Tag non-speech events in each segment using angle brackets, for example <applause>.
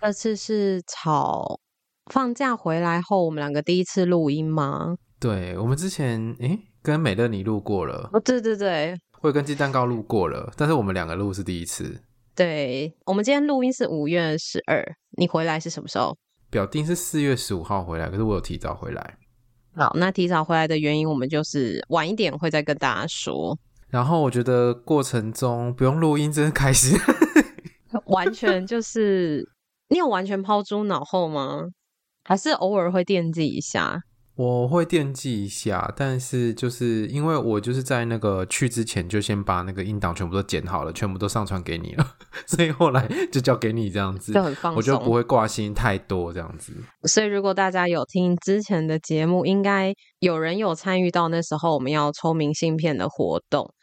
这次是吵放假回来后，我们两个第一次录音吗？对，我们之前诶跟美乐你录过了，哦，对对对，会跟鸡蛋糕录过了，但是我们两个录是第一次。对，我们今天录音是五月十二，你回来是什么时候？表定是四月十五号回来，可是我有提早回来。好，那提早回来的原因，我们就是晚一点会再跟大家说。然后我觉得过程中不用录音真的开心，<laughs> 完全就是。你有完全抛诸脑后吗？还是偶尔会惦记一下？我会惦记一下，但是就是因为我就是在那个去之前就先把那个音档全部都剪好了，全部都上传给你了，<laughs> 所以后来 <laughs> 就交给你这样子，就很放松，我就不会挂心太多这样子。<laughs> 所以如果大家有听之前的节目，应该有人有参与到那时候我们要抽明信片的活动。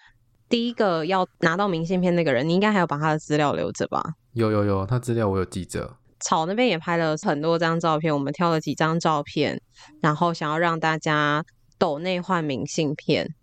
第一个要拿到明信片那个人，你应该还有把他的资料留着吧？有有有，他资料我有记着。草那边也拍了很多张照片，我们挑了几张照片，然后想要让大家抖内换明信片。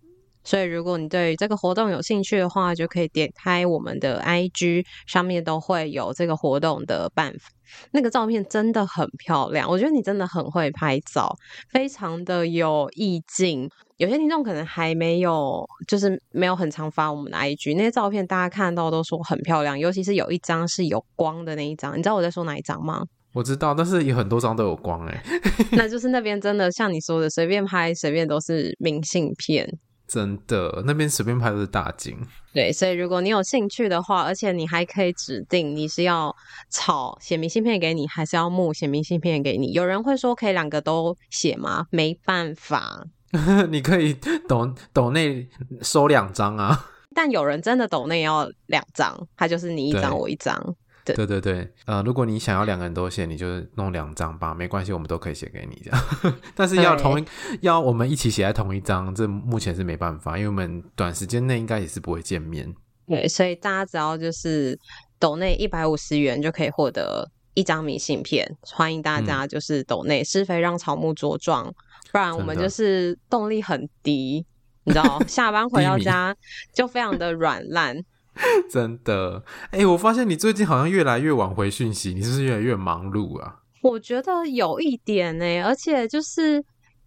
所以如果你对这个活动有兴趣的话，就可以点开我们的 IG，上面都会有这个活动的办法。那个照片真的很漂亮，我觉得你真的很会拍照，非常的有意境。有些听众可能还没有，就是没有很常发我们的 IG，那些照片大家看到都说很漂亮，尤其是有一张是有光的那一张，你知道我在说哪一张吗？我知道，但是有很多张都有光哎，<laughs> 那就是那边真的像你说的，随便拍随便都是明信片。真的，那边随便拍都是大景。对，所以如果你有兴趣的话，而且你还可以指定你是要草写明信片给你，还是要木写明信片给你。有人会说可以两个都写吗？没办法，<laughs> 你可以抖抖内收两张啊。<laughs> 但有人真的抖内要两张，他就是你一张我一张。对，对 <laughs> 对对，呃，如果你想要两个人都写，你就弄两张吧，没关系，我们都可以写给你这样。<laughs> 但是要同一，要我们一起写在同一张，这目前是没办法，因为我们短时间内应该也是不会见面。对，所以大家只要就是抖内一百五十元就可以获得一张明信片，欢迎大家就是抖内是非让草木茁壮，不然我们就是动力很低，你知道，<laughs> 下班回到家就非常的软烂。<laughs> 真的，哎、欸，我发现你最近好像越来越晚回讯息，你是不是越来越忙碌啊？我觉得有一点呢、欸，而且就是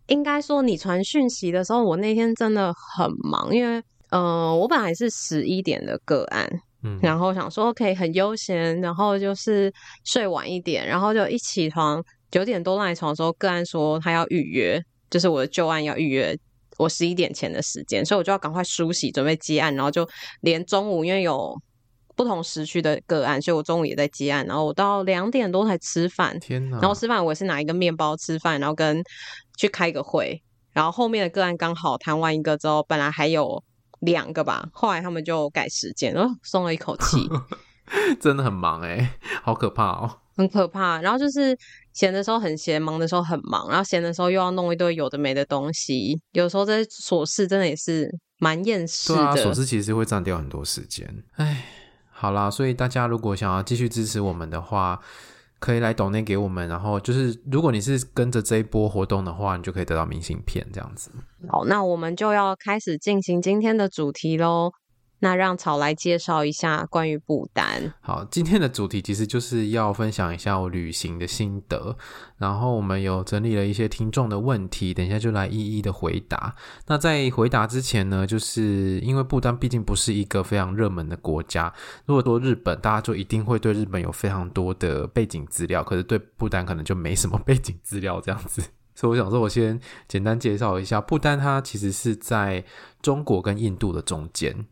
应该说，你传讯息的时候，我那天真的很忙，因为嗯、呃，我本来是十一点的个案，嗯，然后想说可以很悠闲，然后就是睡晚一点，然后就一起床九点多赖床的时候，个案说他要预约，就是我的旧案要预约。我十一点前的时间，所以我就要赶快梳洗，准备接案，然后就连中午，因为有不同时区的个案，所以我中午也在接案，然后我到两点多才吃饭。天哪！然后吃饭我也是拿一个面包吃饭，然后跟去开个会，然后后面的个案刚好谈完一个之后，本来还有两个吧，后来他们就改时间，然后松了一口气。<laughs> 真的很忙欸，好可怕喔。很可怕，然后就是闲的时候很闲，忙的时候很忙，然后闲的时候又要弄一堆有的没的东西，有时候这些琐事真的也是蛮厌世的。对啊，琐事其实会占掉很多时间。哎，好啦，所以大家如果想要继续支持我们的话，可以来抖内给我们，然后就是如果你是跟着这一波活动的话，你就可以得到明信片这样子。好，那我们就要开始进行今天的主题喽。那让草来介绍一下关于不丹。好，今天的主题其实就是要分享一下我旅行的心得，然后我们有整理了一些听众的问题，等一下就来一一的回答。那在回答之前呢，就是因为不丹毕竟不是一个非常热门的国家，如果说日本，大家就一定会对日本有非常多的背景资料，可是对不丹可能就没什么 <laughs> 背景资料这样子。所以我想说，我先简单介绍一下不丹，它其实是在中国跟印度的中间。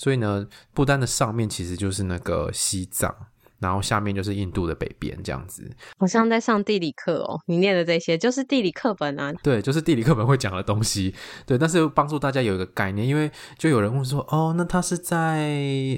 所以呢，不丹的上面其实就是那个西藏，然后下面就是印度的北边，这样子。好像在上地理课哦，你念的这些就是地理课本啊。对，就是地理课本会讲的东西。对，但是帮助大家有一个概念，因为就有人问说，哦，那它是在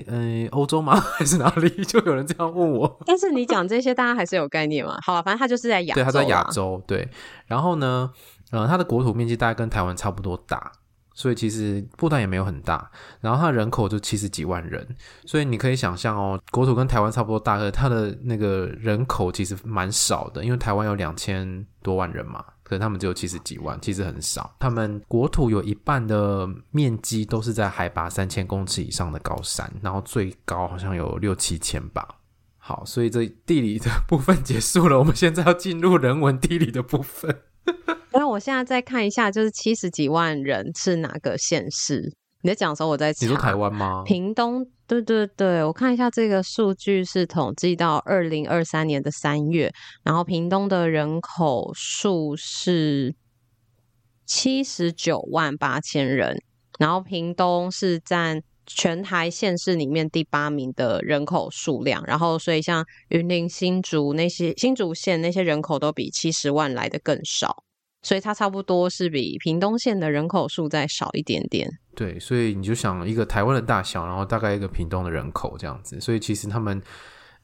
呃欧洲吗？<laughs> 还是哪里？<laughs> 就有人这样问我。但是你讲这些，大家还是有概念嘛？<laughs> 好吧，反正他就是在亚洲。对，它在亚洲。对，然后呢，呃，它的国土面积大概跟台湾差不多大。所以其实不丹也没有很大，然后它人口就七十几万人，所以你可以想象哦，国土跟台湾差不多大，可它的那个人口其实蛮少的，因为台湾有两千多万人嘛，可是他们只有七十几万，其实很少。他们国土有一半的面积都是在海拔三千公尺以上的高山，然后最高好像有六七千吧。好，所以这地理的部分结束了，我们现在要进入人文地理的部分。那我现在再看一下，就是七十几万人是哪个县市？你在讲的时候，我在查。你说台湾吗？屏东，对对对，我看一下这个数据是统计到二零二三年的三月，然后屏东的人口数是七十九万八千人，然后屏东是占全台县市里面第八名的人口数量，然后所以像云林、新竹那些新竹县那些人口都比七十万来的更少。所以它差不多是比屏东县的人口数再少一点点。对，所以你就想一个台湾的大小，然后大概一个屏东的人口这样子。所以其实他们，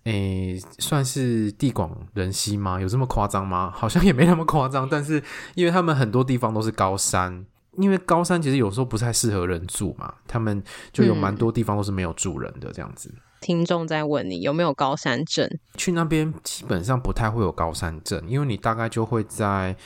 诶，算是地广人稀吗？有这么夸张吗？好像也没那么夸张。但是因为他们很多地方都是高山，因为高山其实有时候不太适合人住嘛，他们就有蛮多地方都是没有住人的这样子。嗯，听众在问你有没有高山症？去那边基本上不太会有高山症，因为你大概就会在。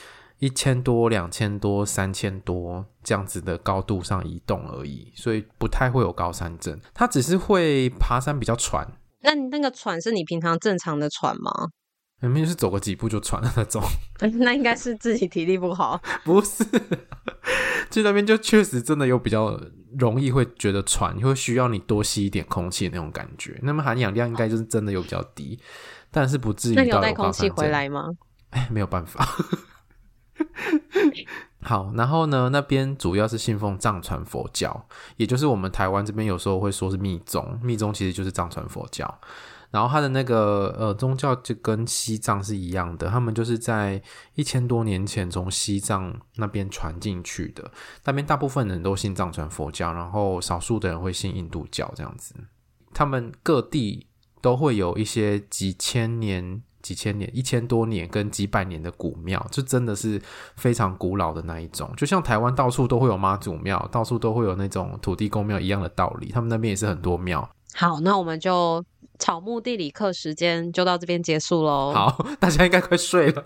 一千多、两千多、三千多这样子的高度上移动而已，所以不太会有高山症。它只是会爬山比较喘。那你那个喘是你平常正常的喘吗？明明是走个几步就喘的那种。<laughs> 那应该是自己体力不好。不是，去那边就确实真的有比较容易会觉得喘，会需要你多吸一点空气的那种感觉。那么含氧量应该就是真的有比较低，但是不至于。那你有带空气回来吗？哎，没有办法。<laughs> 好，然后呢，那边主要是信奉藏传佛教，也就是我们台湾这边有时候会说是密宗，密宗其实就是藏传佛教。然后它的那个呃宗教就跟西藏是一样的，他们就是在一千多年前从西藏那边传进去的。那边大部分人都信藏传佛教，然后少数的人会信印度教这样子。他们各地都会有一些几千年。几千年、一千多年跟几百年的古庙，就真的是非常古老的那一种。就像台湾到处都会有妈祖庙，到处都会有那种土地公庙一样的道理。他们那边也是很多庙。好，那我们就草木地理课时间就到这边结束喽。好，<laughs> 大家应该快睡了。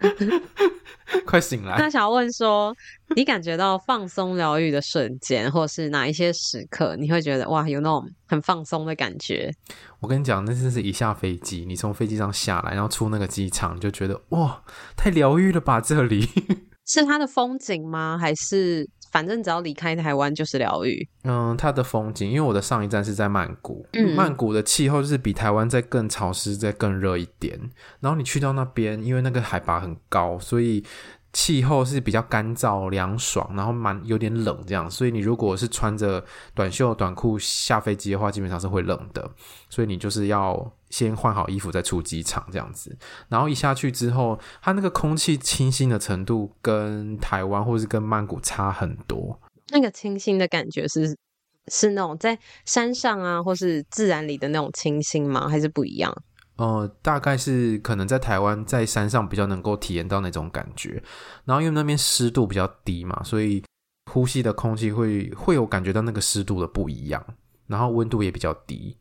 <laughs> 快醒来！那想要问说，你感觉到放松疗愈的瞬间，或是哪一些时刻，你会觉得哇，有那种很放松的感觉？我跟你讲，那真是一下飞机，你从飞机上下来，然后出那个机场，就觉得哇，太疗愈了吧！这里 <laughs> 是它的风景吗？还是？反正只要离开台湾就是疗愈。嗯，它的风景，因为我的上一站是在曼谷，嗯，曼谷的气候就是比台湾再更潮湿、再更热一点。然后你去到那边，因为那个海拔很高，所以。气候是比较干燥凉爽，然后蛮有点冷这样，所以你如果是穿着短袖短裤下飞机的话，基本上是会冷的，所以你就是要先换好衣服再出机场这样子。然后一下去之后，它那个空气清新的程度跟台湾或是跟曼谷差很多。那个清新的感觉是是那种在山上啊，或是自然里的那种清新吗？还是不一样？呃，大概是可能在台湾在山上比较能够体验到那种感觉，然后因为那边湿度比较低嘛，所以呼吸的空气会会有感觉到那个湿度的不一样，然后温度也比较低，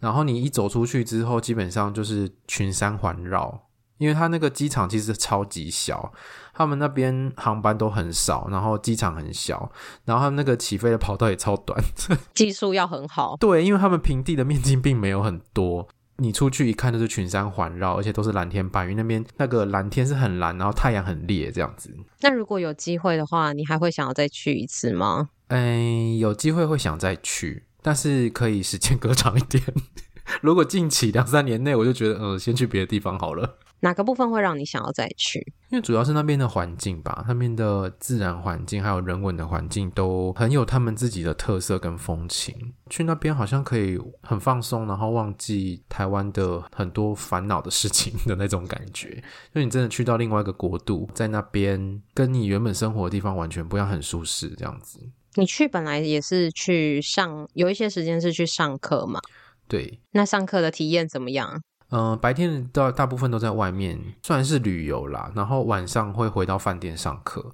然后你一走出去之后，基本上就是群山环绕，因为它那个机场其实超级小，他们那边航班都很少，然后机场很小，然后他们那个起飞的跑道也超短，<laughs> 技术要很好。对，因为他们平地的面积并没有很多，你出去一看就是群山环绕，而且都是蓝天白云，那边那个蓝天是很蓝，然后太阳很烈这样子。那如果有机会的话，你还会想要再去一次吗？哎，有机会会想再去，但是可以时间隔长一点。<laughs> 如果近期两三年内，我就觉得，呃，先去别的地方好了。哪个部分会让你想要再去？因为主要是那边的环境吧，那边的自然环境还有人文的环境都很有他们自己的特色跟风情。去那边好像可以很放松，然后忘记台湾的很多烦恼的事情的那种感觉。<laughs> 因为你真的去到另外一个国度，在那边跟你原本生活的地方完全不一样，很舒适这样子。你去本来也是去上，有一些时间是去上课嘛？对。那上课的体验怎么样？嗯、呃，白天大大部分都在外面，算是旅游啦。然后晚上会回到饭店上课。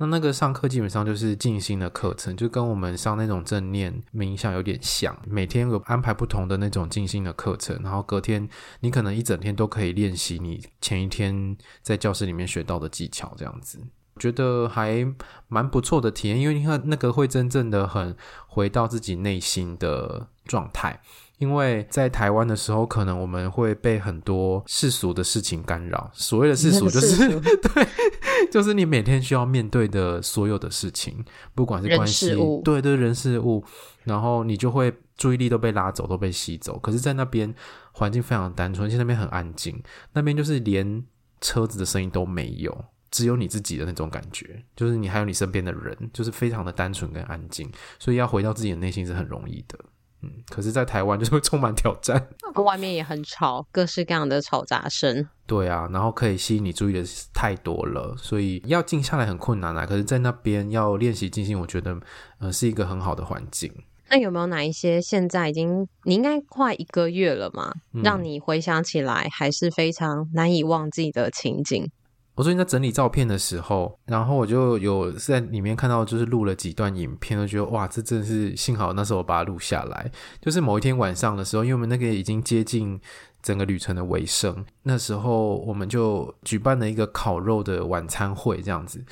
那那个上课基本上就是静心的课程，就跟我们上那种正念冥想有点像。每天有安排不同的那种静心的课程，然后隔天你可能一整天都可以练习你前一天在教室里面学到的技巧，这样子。觉得还蛮不错的体验，因为你看那个会真正的很回到自己内心的状态。因为在台湾的时候，可能我们会被很多世俗的事情干扰。所谓的世俗，<laughs> 就是 <laughs> 对，就是你每天需要面对的所有的事情，不管是关系，对对，人事物，然后你就会注意力都被拉走，都被吸走。可是，在那边环境非常单纯，而且那边很安静，那边就是连车子的声音都没有，只有你自己的那种感觉，就是你还有你身边的人，就是非常的单纯跟安静，所以要回到自己的内心是很容易的。嗯，可是，在台湾 <laughs> 就是会充满挑战，外面也很吵，各式各样的嘈杂声。对啊，然后可以吸引你注意的太多了，所以要静下来很困难啊。可是，在那边要练习静心，我觉得，呃，是一个很好的环境。那有没有哪一些现在已经你应该快一个月了嘛？嗯，让你回想起来还是非常难以忘记的情景？我最近在整理照片的时候，然后我就有在里面看到，就是录了几段影片，都觉得哇，这真是幸好那时候我把它录下来。就是某一天晚上的时候，因为我们那个已经接近整个旅程的尾声，那时候我们就举办了一个烤肉的晚餐会，这样子。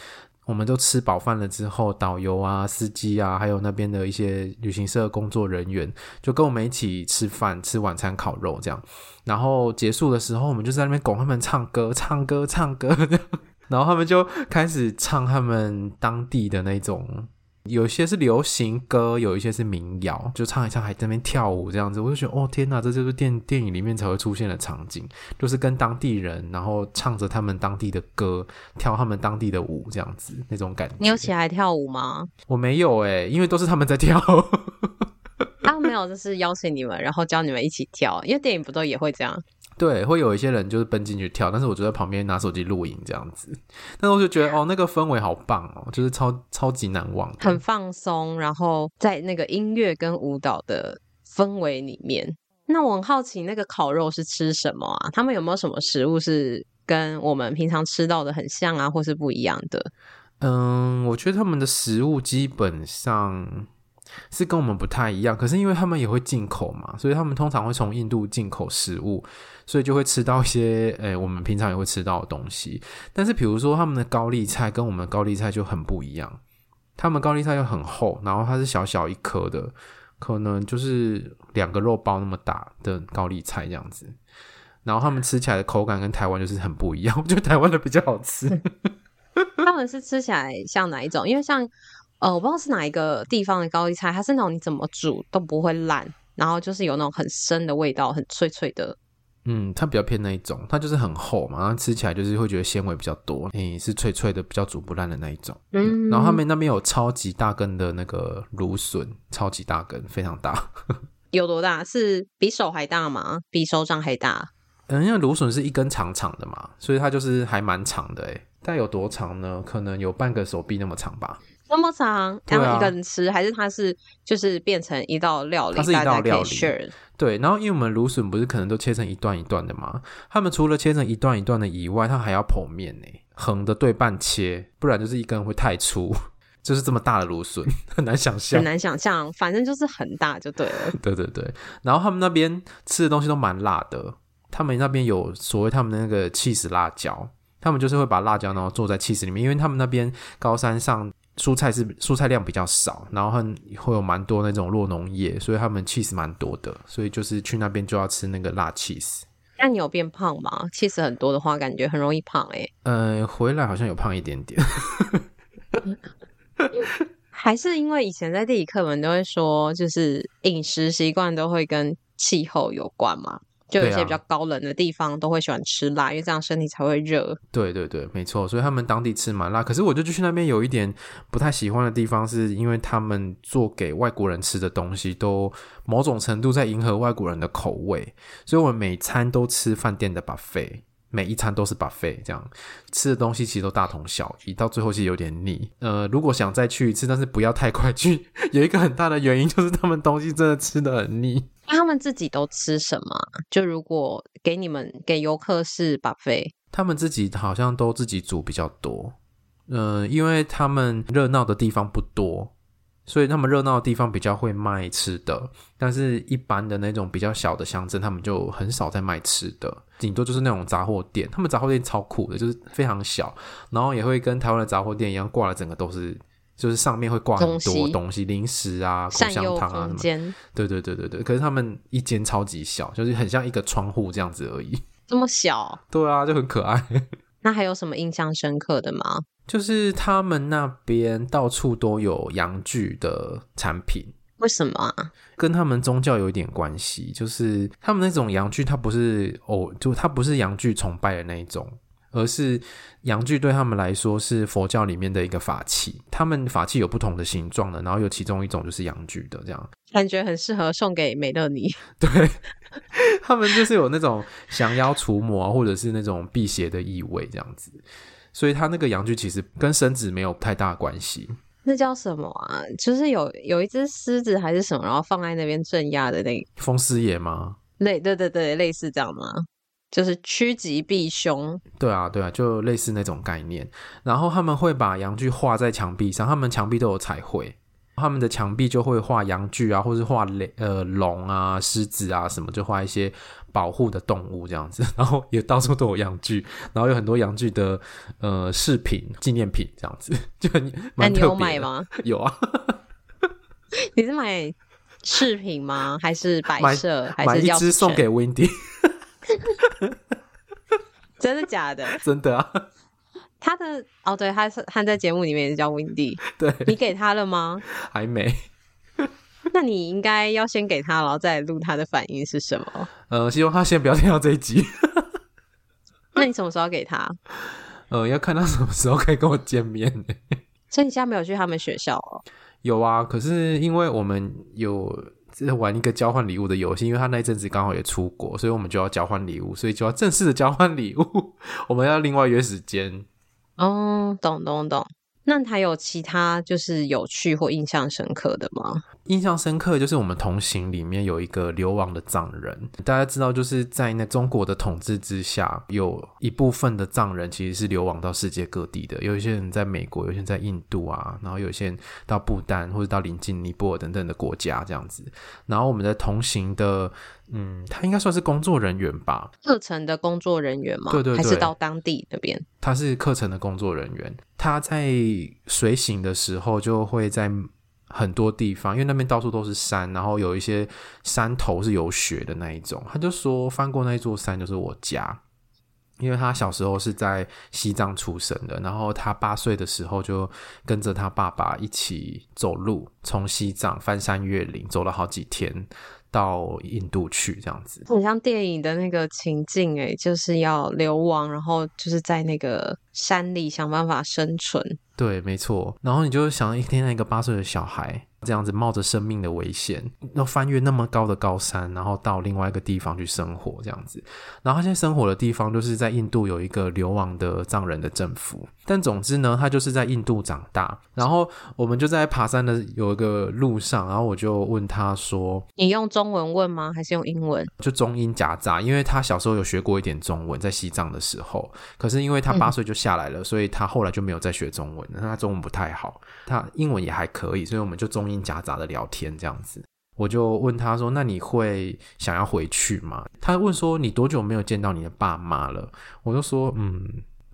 我们都吃饱饭了之后，导游啊、司机啊，还有那边的一些旅行社工作人员，就跟我们一起吃饭、吃晚餐、烤肉这样。然后结束的时候，我们就在那边拱他们唱歌、唱歌、唱歌，<laughs> 然后他们就开始唱他们当地的那种。有些是流行歌，有一些是民谣，就唱一唱，还在那边跳舞这样子，我就觉得哦天哪，这就是电电影里面才会出现的场景，就是跟当地人，然后唱着他们当地的歌，跳他们当地的舞这样子，那种感觉。你有起来跳舞吗？<laughs> 我没有哎、欸，因为都是他们在跳。<laughs> 他们没有，就是邀请你们，然后教你们一起跳，因为电影不都也会这样。对，会有一些人就是奔进去跳，但是我就在旁边拿手机录影这样子。但是我就觉得哦，那个氛围好棒哦，就是超超级难忘，很放松，然后在那个音乐跟舞蹈的氛围里面。那我很好奇，那个烤肉是吃什么啊？他们有没有什么食物是跟我们平常吃到的很像啊，或是不一样的？嗯，我觉得他们的食物基本上。是跟我们不太一样，可是因为他们也会进口嘛，所以他们通常会从印度进口食物，所以就会吃到一些诶、我们平常也会吃到的东西。但是比如说他们的高丽菜跟我们的高丽菜就很不一样，他们高丽菜又很厚，然后它是小小一颗的，可能就是两个肉包那么大的高丽菜这样子，然后他们吃起来的口感跟台湾就是很不一样，我觉得台湾的比较好吃。<laughs> 他们是吃起来像哪一种？因为像。呃，我不知道是哪一个地方的高丽菜，它是那种你怎么煮都不会烂，然后就是有那种很深的味道，很脆脆的。嗯，它比较偏那一种，它就是很厚嘛，然后吃起来就是会觉得纤维比较多，诶，是脆脆的，比较煮不烂的那一种。嗯，然后他们那边有超级大根的那个芦笋，超级大根，非常大。<laughs> 有多大？是比手还大吗？比手掌还大？嗯，因为芦笋是一根长长的嘛，所以它就是还蛮长的，诶，但有多长呢？可能有半个手臂那么长吧。那么长，然后一个人吃，啊、还是它是就是变成一道料理？它是一道料理。对，然后因为我们芦笋不是可能都切成一段一段的吗？他们除了切成一段一段的以外，它还要剖面呢，横的对半切，不然就是一根会太粗。<laughs> 就是这么大的芦笋，<laughs> 很难想象，很难想象。反正就是很大就对了。<laughs> 对对对，然后他们那边吃的东西都蛮辣的。他们那边有所谓他们的那个气死辣椒，他们就是会把辣椒然后做在起司里面，因为他们那边高山上蔬菜是蔬菜量比较少，然后会有蛮多那种落农业，所以他们起司蛮多的，所以就是去那边就要吃那个辣起司。那你有变胖吗？起司很多的话，感觉很容易胖哎、欸。呃，回来好像有胖一点点。<laughs> 还是因为以前在地理课本都会说，就是饮食习惯都会跟气候有关嘛。就有一些比较高冷的地方都会喜欢吃辣，啊、因为这样身体才会热。对对对，没错。所以他们当地吃蛮辣。可是我就去那边有一点不太喜欢的地方，是因为他们做给外国人吃的东西都某种程度在迎合外国人的口味，所以我们每餐都吃饭店的 buffet。每一餐都是 buffet，这样吃的东西其实都大同小异，到最后其实有点腻。呃，如果想再去一次，但是不要太快去，有一个很大的原因就是他们东西真的吃的很腻。那他们自己都吃什么？就如果给你们给游客是 buffet，他们自己好像都自己煮比较多。嗯、呃，因为他们热闹的地方不多。所以他们热闹的地方比较会卖吃的，但是一般的那种比较小的乡镇，他们就很少在卖吃的，顶多就是那种杂货店。他们杂货店超酷的，就是非常小，然后也会跟台湾的杂货店一样，挂了整个都是，就是上面会挂很多东西，零食啊、口香糖啊什么。对对对对对。可是他们一间超级小，就是很像一个窗户这样子而已。这么小？对啊，就很可爱。那还有什么印象深刻的吗？就是他们那边到处都有阳具的产品，为什么啊？跟他们宗教有一点关系。就是他们那种阳具，它不是哦，就它不是阳具崇拜的那一种，而是阳具对他们来说是佛教里面的一个法器。他们法器有不同的形状的，然后有其中一种就是阳具的，这样感觉很适合送给美乐妮。<laughs> 对，他们就是有那种降妖除魔或者是那种辟邪的意味，这样子。所以他那个阳具其实跟生子没有太大关系。那叫什么啊？就是有有一只狮子还是什么，然后放在那边镇压的那个风狮爷吗？类对对对，类似这样吗？就是趋吉避凶。对啊对啊，就类似那种概念。然后他们会把阳具画在墙壁上，他们墙壁都有彩绘。他们的墙壁就会画阳具啊，或是画雷呃龙啊、狮子啊什么，就画一些保护的动物这样子。<laughs> 然后也到处都有洋具，然后有很多洋具的呃饰品、纪念品这样子，<laughs> 就很蛮特别。那你有买吗？有啊。<laughs> 你是买饰品吗？还是摆设？还是买一只送给 Windy？真的假的？真的啊。他的哦，对，他是他在节目里面也是叫 Windy。对，你给他了吗？还没。那你应该要先给他，然后再录他的反应是什么？呃，希望他先不要听到这一集。<laughs> 那你什么时候给他？<laughs> 呃，要看他什么时候可以跟我见面呢？<laughs> 所以你现在没有去他们学校哦？有啊，可是因为我们有在玩一个交换礼物的游戏，因为他那一阵子刚好也出国，所以我们就要交换礼物，所以就要正式的交换礼物。我们要另外约时间。哦，懂懂懂。那还有其他就是有趣或印象深刻的吗？印象深刻就是我们同行里面有一个流亡的藏人，大家知道就是在那中国的统治之下，有一部分的藏人其实是流亡到世界各地的，有一些人在美国，有些人在印度啊，然后有些人到不丹或者到邻近尼泊尔等等的国家这样子。然后我们的同行的，嗯，他应该算是工作人员吧？课程的工作人员吗？对对对，还是到当地那边？他是课程的工作人员，他在随行的时候就会在很多地方，因为那边到处都是山，然后有一些山头是有雪的那一种。他就说翻过那座山就是我家，因为他小时候是在西藏出生的，然后他八岁的时候就跟着他爸爸一起走路，从西藏翻山越岭，走了好几天。到印度去这样子，很像电影的那个情境诶、欸，就是要流亡，然后就是在那个山里想办法生存。对，没错。然后你就想一天那个八岁的小孩。这样子冒着生命的危险，要翻越那么高的高山，然后到另外一个地方去生活，这样子。然后他现在生活的地方就是在印度有一个流亡的藏人的政府。但总之呢，他就是在印度长大。然后我们就在爬山的有一个路上，然后我就问他说：“你用中文问吗？还是用英文？”就中英夹杂，因为他小时候有学过一点中文，在西藏的时候。可是因为他八岁就下来了，嗯，所以他后来就没有再学中文。他中文不太好，他英文也还可以，所以我们就中英。夹杂的聊天这样子，我就问他说：“那你会想要回去吗？”他问说：“你多久没有见到你的爸妈了？”我就说：“嗯，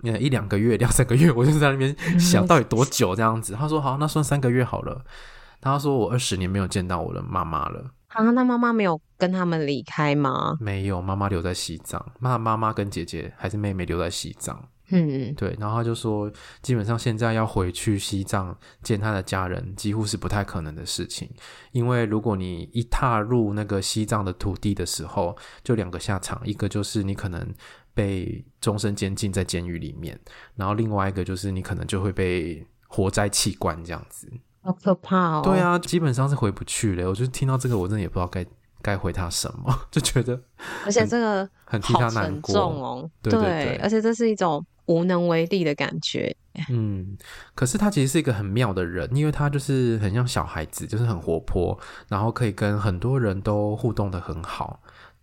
一两个月、两三个月。”我就在那边想到底多久这样子。他说：“好，那算三个月好了。”他说：“我二十年没有见到我的妈妈了。”啊，那妈妈没有跟他们离开吗？没有，妈妈留在西藏。那妈妈跟姐姐还是妹妹留在西藏。嗯，对。然后他就说，基本上现在要回去西藏见他的家人，几乎是不太可能的事情。因为如果你一踏入那个西藏的土地的时候，就两个下场，一个就是你可能被终身监禁在监狱里面，然后另外一个就是你可能就会被活摘器官这样子。好可怕哦！对啊，基本上是回不去了。我就听到这个，我真的也不知道该该回他什么，<laughs> 就觉得，而且这个很替他难过哦。对，对，对，对，而且这是一种无能为力的感觉。嗯，可是他其实是一个很妙的人，因为他就是很像小孩子，就是很活泼，然后可以跟很多人都互动的很好，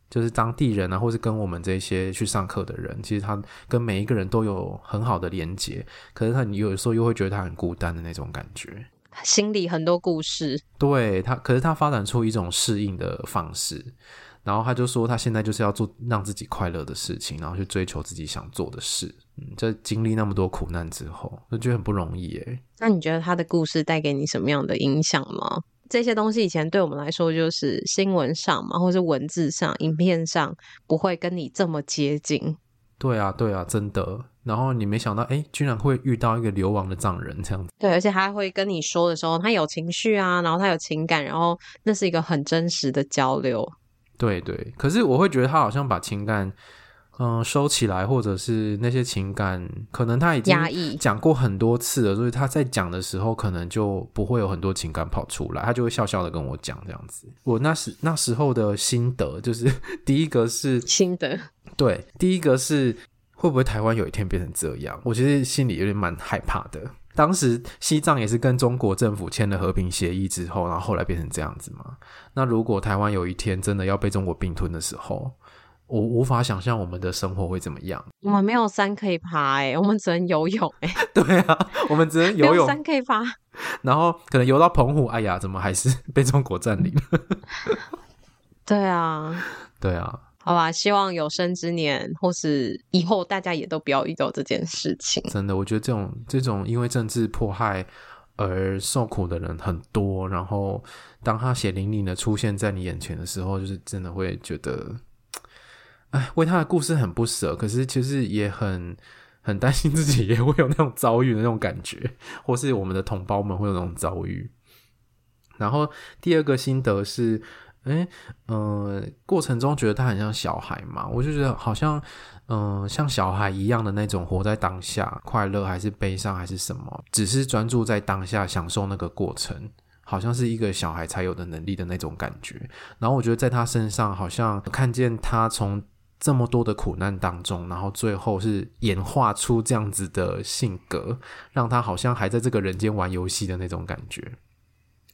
就是当地人啊，或是跟我们这些去上课的人，其实他跟每一个人都有很好的连接。可是他，你有时候又会觉得他很孤单的那种感觉。心里很多故事，对他，可是他发展出一种适应的方式，然后他就说他现在就是要做让自己快乐的事情，然后去追求自己想做的事。嗯，在经历那么多苦难之后，我觉得很不容易耶。那你觉得他的故事带给你什么样的影响吗？这些东西以前对我们来说就是新闻上嘛，或是文字上、影片上不会跟你这么接近。对啊，对啊，真的。然后你没想到，哎，居然会遇到一个流亡的藏人这样子。对，而且他会跟你说的时候，他有情绪啊，然后他有情感，然后那是一个很真实的交流。对对，可是我会觉得他好像把情感，嗯、呃，收起来，或者是那些情感，可能他已经讲过很多次了，所以他在讲的时候，可能就不会有很多情感跑出来，他就会笑笑的跟我讲这样子。我那时那时候的心得就是，<laughs> 第一个是心得，对，第一个是。会不会台湾有一天变成这样？我其实心里有点蛮害怕的。当时西藏也是跟中国政府签了和平协议之后，然后后来变成这样子嘛。那如果台湾有一天真的要被中国并吞的时候，我无法想象我们的生活会怎么样。我们没有山可以爬哎、欸，我们只能游泳哎、欸。<laughs> 对啊，我们只能游泳。有山可以爬，然后可能游到澎湖，哎呀，怎么还是 <laughs> 被中国占领了？<laughs> 对啊，对啊。好吧，希望有生之年或是以后，大家也都不要遇到这件事情。真的，我觉得这种这种因为政治迫害而受苦的人很多。然后，当他血淋淋的出现在你眼前的时候，就是真的会觉得，哎，为他的故事很不舍。可是，其实也很很担心自己也会有那种遭遇的那种感觉，或是我们的同胞们会有那种遭遇。然后，第二个心得是。诶，嗯、过程中觉得他很像小孩嘛，我就觉得好像，嗯、像小孩一样的那种活在当下，快乐还是悲伤还是什么，只是专注在当下，享受那个过程，好像是一个小孩才有的能力的那种感觉。然后我觉得在他身上，好像看见他从这么多的苦难当中，然后最后是演化出这样子的性格，让他好像还在这个人间玩游戏的那种感觉。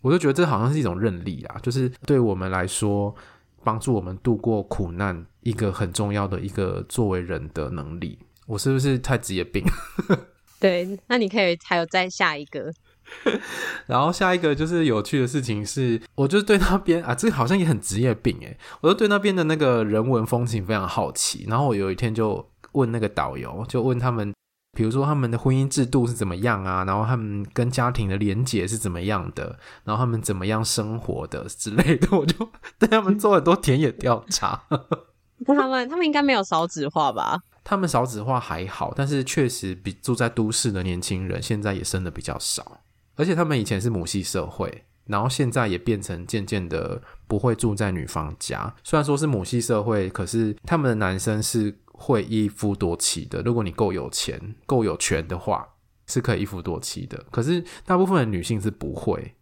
我就觉得这好像是一种韧力啊，就是对我们来说，帮助我们度过苦难一个很重要的一个作为人的能力。我是不是太职业病？<laughs> 对，那你可以还有再下一个。<laughs> 然后下一个就是有趣的事情是，我就对那边啊，这个好像也很职业病诶，我就对那边的那个人文风情非常好奇。然后我有一天就问那个导游，就问他们。比如说他们的婚姻制度是怎么样啊？然后他们跟家庭的连结是怎么样的？然后他们怎么样生活的之类的？我就对他们做很多田野调查。那他们他们应该没有少子化吧？他们少子化还好，但是确实比住在都市的年轻人现在也生的比较少。而且他们以前是母系社会，然后现在也变成渐渐的不会住在女方家。虽然说是母系社会，可是他们的男生是。会一夫多妻的，如果你够有钱、够有权的话，是可以一夫多妻的。可是大部分的女性是不会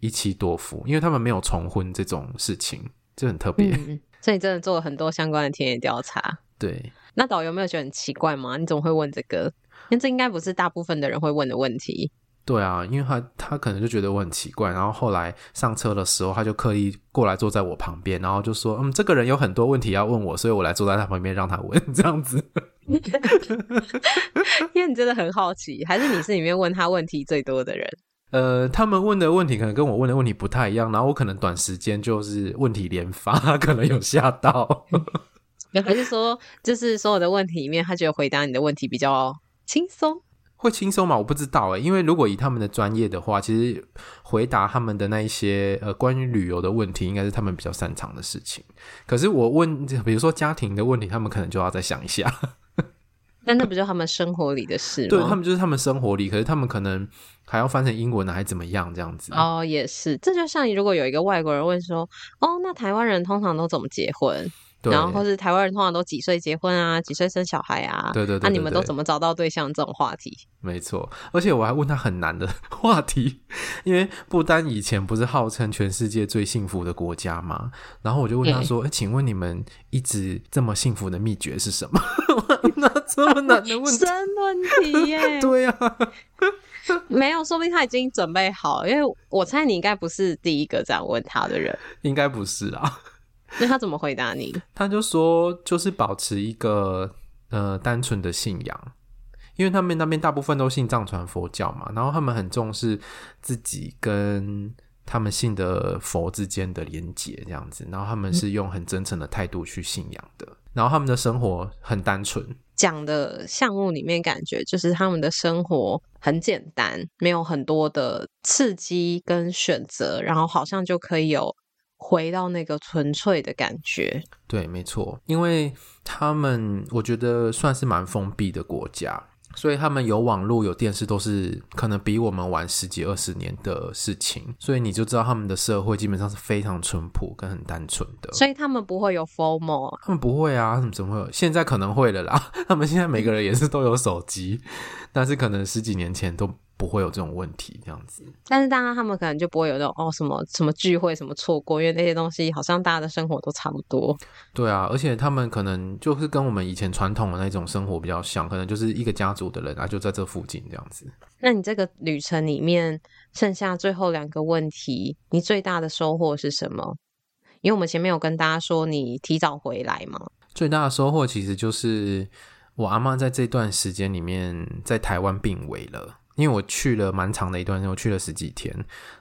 一妻多夫，因为他们没有重婚这种事情，这很特别。嗯，<laughs> 所以你真的做了很多相关的田野调查。对，那导游有没有觉得很奇怪吗？你怎么会问这个？因为这应该不是大部分的人会问的问题。对啊，因为他他可能就觉得我很奇怪，然后后来上车的时候，他就刻意过来坐在我旁边，然后就说：“嗯，这个人有很多问题要问我，所以我来坐在他旁边让他问这样子。<laughs> ”因为你真的很好奇，还是你是里面问他问题最多的人？<laughs> 呃，他们问的问题可能跟我问的问题不太一样，然后我可能短时间就是问题连发，可能有吓到。<laughs> 还是说，就是所有的问题里面，他觉得回答你的问题比较轻松？会轻松吗？我不知道诶，因为如果以他们的专业的话，其实回答他们的那一些呃关于旅游的问题，应该是他们比较擅长的事情。可是我问，比如说家庭的问题，他们可能就要再想一下。但那不就他们生活里的事吗？对，他们就是他们生活里，可是他们可能还要翻成英文呢，还怎么样这样子？哦，也是，这就像如果有一个外国人问说：“哦，那台湾人通常都怎么结婚？”对然后或是台湾人通常都几岁结婚啊？几岁生小孩啊？对对对，对，那、啊、你们都怎么找到对象？这种话题，没错。而且我还问他很难的 <laughs> 话题，因为不丹以前不是号称全世界最幸福的国家吗？然后我就问他说：“哎、欸，请问你们一直这么幸福的秘诀是什么？” <laughs> 那这么难的问题，<laughs> 真问题耶？对呀、啊，没有，说不定他已经准备好了。因为我猜你应该不是第一个这样问他的人，应该不是啊。<laughs> 那他怎么回答你？他就说，就是保持一个呃单纯的信仰，因为他们那边大部分都信藏传佛教嘛，然后他们很重视自己跟他们信的佛之间的连结，这样子，然后他们是用很真诚的态度去信仰的，然后他们的生活很单纯。讲的项目里面，感觉就是他们的生活很简单，没有很多的刺激跟选择，然后好像就可以有。回到那个纯粹的感觉，对，没错，因为他们我觉得算是蛮封闭的国家，所以他们有网络、有电视，都是可能比我们晚十几二十年的事情，所以你就知道他们的社会基本上是非常淳朴跟很单纯的，所以他们不会有 formal，他们不会啊，他们怎么会有？现在可能会了啦，<laughs> 他们现在每个人也是都有手机，但是可能十几年前都。不会有这种问题，这样子。但是当然，他们可能就不会有那种哦，什么什么聚会什么错过，因为那些东西好像大家的生活都差不多。对啊，而且他们可能就是跟我们以前传统的那种生活比较像，可能就是一个家族的人啊，就在这附近这样子。那你这个旅程里面剩下最后两个问题，你最大的收获是什么？因为我们前面有跟大家说你提早回来嘛。最大的收获其实就是我阿妈在这段时间里面在台湾病危了。因为我去了蛮长的一段时间，我去了十几天，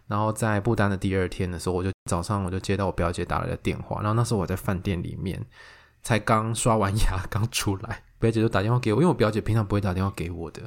然后在不丹的第二天的时候，我就早上我就接到我表姐打来的电话，然后那时候我在饭店里面，才刚刷完牙 <laughs> 刚出来，表姐就打电话给我，因为我表姐平常不会打电话给我的，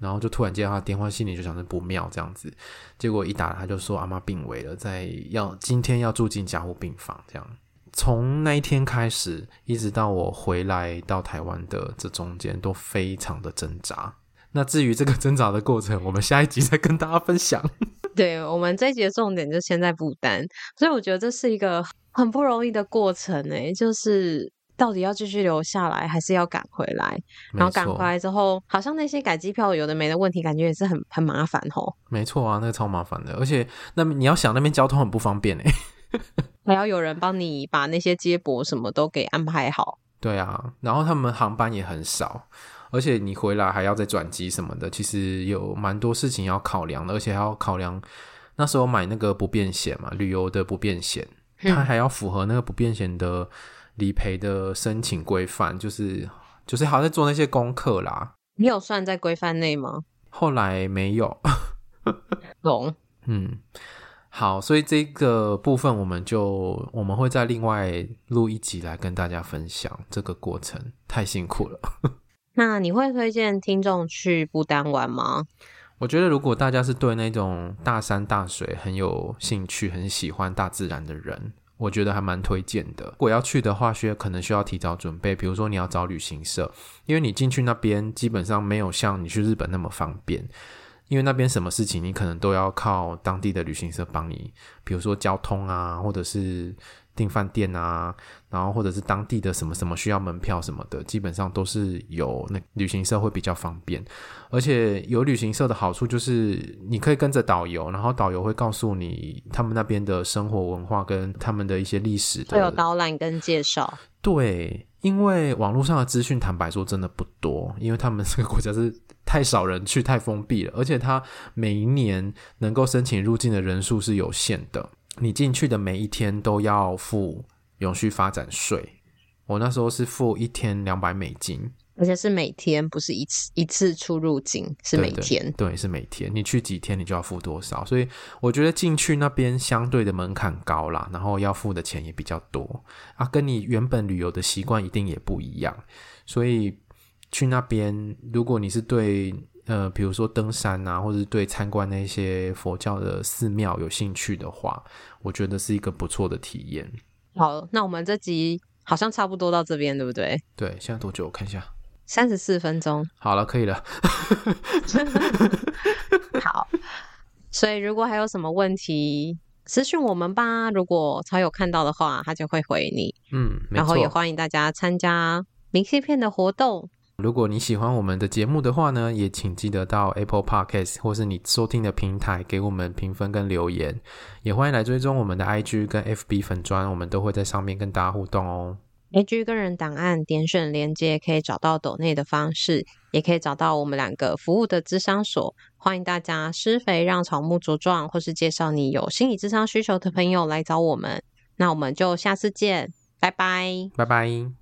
然后就突然接到她电话，心里就想着不妙这样子，结果一打她就说阿妈病危了，在要今天要住进加护病房这样，从那一天开始，一直到我回来到台湾的这中间都非常的挣扎。那至于这个挣扎的过程，我们下一集再跟大家分享。<laughs> 对，我们这一集的重点就先在不丹，所以我觉得这是一个很不容易的过程诶，就是到底要继续留下来，还是要赶回来？然后赶回来之后，好像那些改机票有的没的问题，感觉也是很很麻烦哦。没错啊，那个超麻烦的，而且那你要想那边交通很不方便诶，<laughs> 还要有人帮你把那些接驳什么都给安排好。对啊，然后他们航班也很少。而且你回来还要再转机什么的，其实有蛮多事情要考量的，而且还要考量那时候买那个不便险嘛，旅游的不便险，它还要符合那个不便险的理赔的申请规范，就是就是好像在做那些功课啦。你有算在规范内吗？后来没有。<laughs> 懂。嗯，好，所以这个部分我们就我们会再另外录一集来跟大家分享这个过程，太辛苦了。那你会推荐听众去不丹玩吗？我觉得如果大家是对那种大山大水很有兴趣、很喜欢大自然的人，我觉得还蛮推荐的。如果要去的话，需可能需要提早准备，比如说你要找旅行社，因为你进去那边基本上没有像你去日本那么方便，因为那边什么事情你可能都要靠当地的旅行社帮你，比如说交通啊，或者是。订饭店啊，然后或者是当地的什么什么需要门票什么的，基本上都是有那旅行社会比较方便。而且有旅行社的好处就是，你可以跟着导游，然后导游会告诉你他们那边的生活文化跟他们的一些历史的，会有导览跟介绍。对，因为网络上的资讯，坦白说真的不多，因为他们这个国家是太少人去，太封闭了，而且他每一年能够申请入境的人数是有限的。你进去的每一天都要付永续发展税，我那时候是付一天两百美金，而且是每天，不是一次一次出入境，是每天。对，对，对，是每天。你去几天，你就要付多少。所以我觉得进去那边相对的门槛高啦，然后要付的钱也比较多啊，跟你原本旅游的习惯一定也不一样。所以去那边，如果你是对呃，比如说登山啊，或者是对参观那些佛教的寺庙有兴趣的话，我觉得是一个不错的体验。好，那我们这集好像差不多到这边，对不对？对，现在多久？我看一下。三十四分钟，好了，可以了。<laughs> <laughs> 好，所以如果还有什么问题，私讯我们吧。如果超有看到的话，他就会回你。嗯，然后也欢迎大家参加明信片的活动。如果你喜欢我们的节目的话呢，也请记得到 Apple Podcast 或是你收听的平台给我们评分跟留言。也欢迎来追踪我们的 IG 跟 FB 粉砖，我们都会在上面跟大家互动哦。AG 个人档案点选连接，可以找到抖内的方式，也可以找到我们两个服务的智商所。欢迎大家施肥让草木茁壮，或是介绍你有心理智商需求的朋友来找我们。那我们就下次见，拜拜，拜拜。